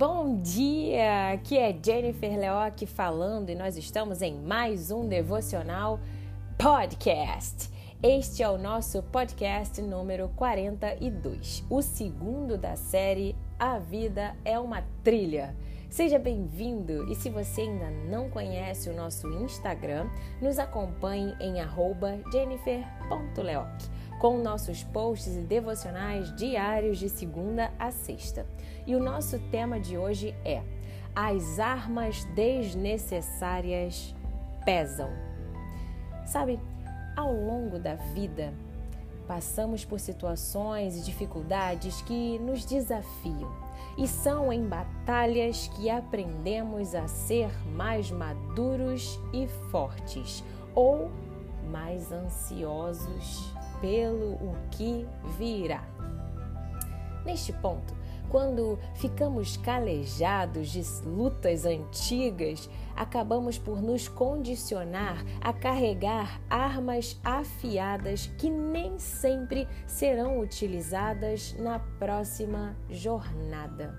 Bom dia! Aqui é Jennifer Leoc falando e nós estamos em mais um devocional podcast. Este é o nosso podcast número 42, o segundo da série A Vida é uma Trilha. Seja bem-vindo e se você ainda não conhece o nosso Instagram, nos acompanhe em jennifer.leoc com nossos posts e devocionais diários de segunda a sexta. E o nosso tema de hoje é: As armas desnecessárias pesam. Sabe, ao longo da vida, passamos por situações e dificuldades que nos desafiam. E são em batalhas que aprendemos a ser mais maduros e fortes ou mais ansiosos pelo o que virá. Neste ponto, quando ficamos calejados de lutas antigas, acabamos por nos condicionar a carregar armas afiadas que nem sempre serão utilizadas na próxima jornada.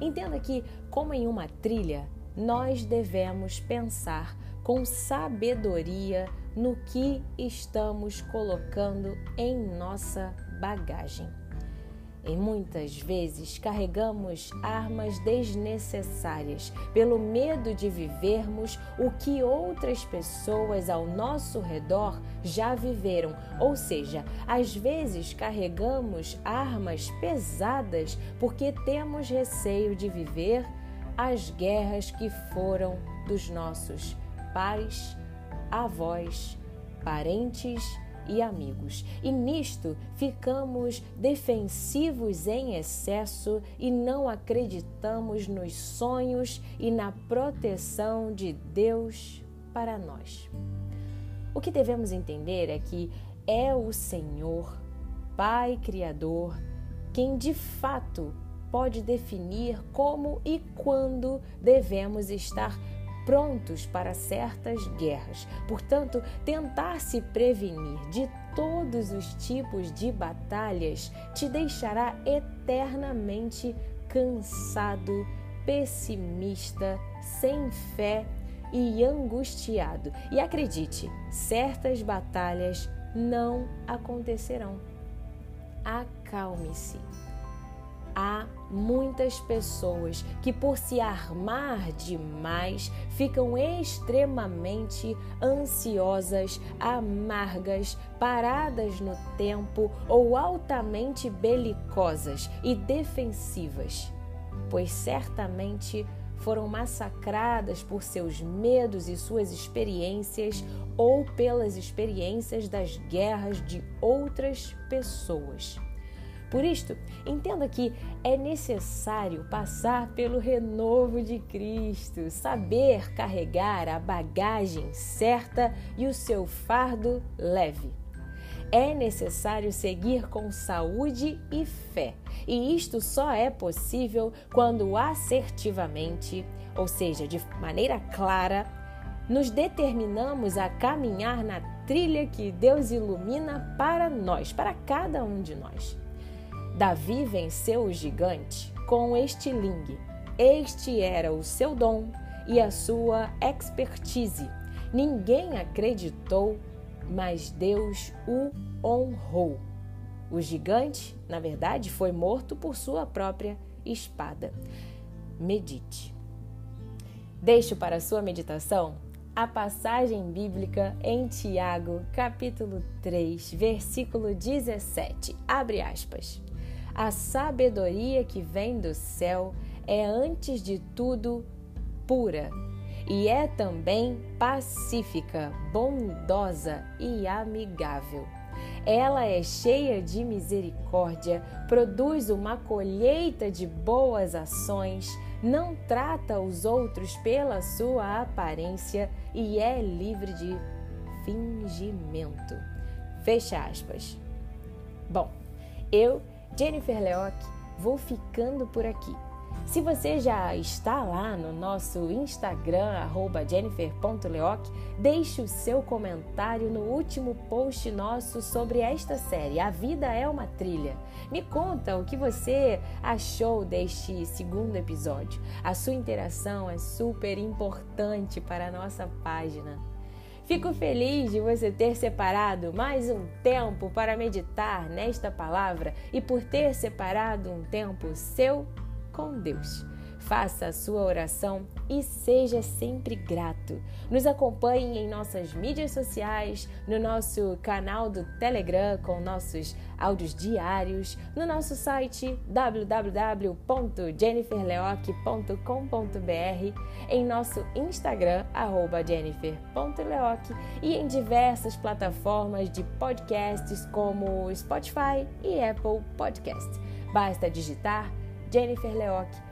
Entenda que, como em uma trilha, nós devemos pensar com sabedoria no que estamos colocando em nossa bagagem. E muitas vezes carregamos armas desnecessárias pelo medo de vivermos o que outras pessoas ao nosso redor já viveram. Ou seja, às vezes carregamos armas pesadas porque temos receio de viver as guerras que foram dos nossos pais, avós, parentes e amigos. E nisto ficamos defensivos em excesso e não acreditamos nos sonhos e na proteção de Deus para nós. O que devemos entender é que é o Senhor, Pai Criador, quem de fato pode definir como e quando devemos estar prontos para certas guerras. Portanto, tentar se prevenir de todos os tipos de batalhas te deixará eternamente cansado, pessimista, sem fé e angustiado. E acredite, certas batalhas não acontecerão. Acalme-se. Há muitas pessoas que, por se armar demais, ficam extremamente ansiosas, amargas, paradas no tempo ou altamente belicosas e defensivas, pois certamente foram massacradas por seus medos e suas experiências ou pelas experiências das guerras de outras pessoas. Por isto, entenda que é necessário passar pelo renovo de Cristo, saber carregar a bagagem certa e o seu fardo leve. É necessário seguir com saúde e fé, e isto só é possível quando assertivamente, ou seja, de maneira clara, nos determinamos a caminhar na trilha que Deus ilumina para nós, para cada um de nós. Davi venceu o gigante com estilingue. Este era o seu dom e a sua expertise. Ninguém acreditou, mas Deus o honrou. O gigante, na verdade, foi morto por sua própria espada. Medite. Deixo para sua meditação a passagem bíblica em Tiago, capítulo 3, versículo 17. Abre aspas. A sabedoria que vem do céu é, antes de tudo, pura e é também pacífica, bondosa e amigável. Ela é cheia de misericórdia, produz uma colheita de boas ações, não trata os outros pela sua aparência e é livre de fingimento. Fecha aspas. Bom, eu Jennifer Leoc, vou ficando por aqui. Se você já está lá no nosso Instagram, jennifer.leoc, deixe o seu comentário no último post nosso sobre esta série, A Vida é uma Trilha. Me conta o que você achou deste segundo episódio. A sua interação é super importante para a nossa página. Fico feliz de você ter separado mais um tempo para meditar nesta palavra e por ter separado um tempo seu com Deus. Faça a sua oração e seja sempre grato. Nos acompanhe em nossas mídias sociais, no nosso canal do Telegram com nossos áudios diários, no nosso site www.jenniferleoc.com.br, em nosso Instagram @jennifer.leoc e em diversas plataformas de podcasts como Spotify e Apple Podcast. Basta digitar Jennifer Leoc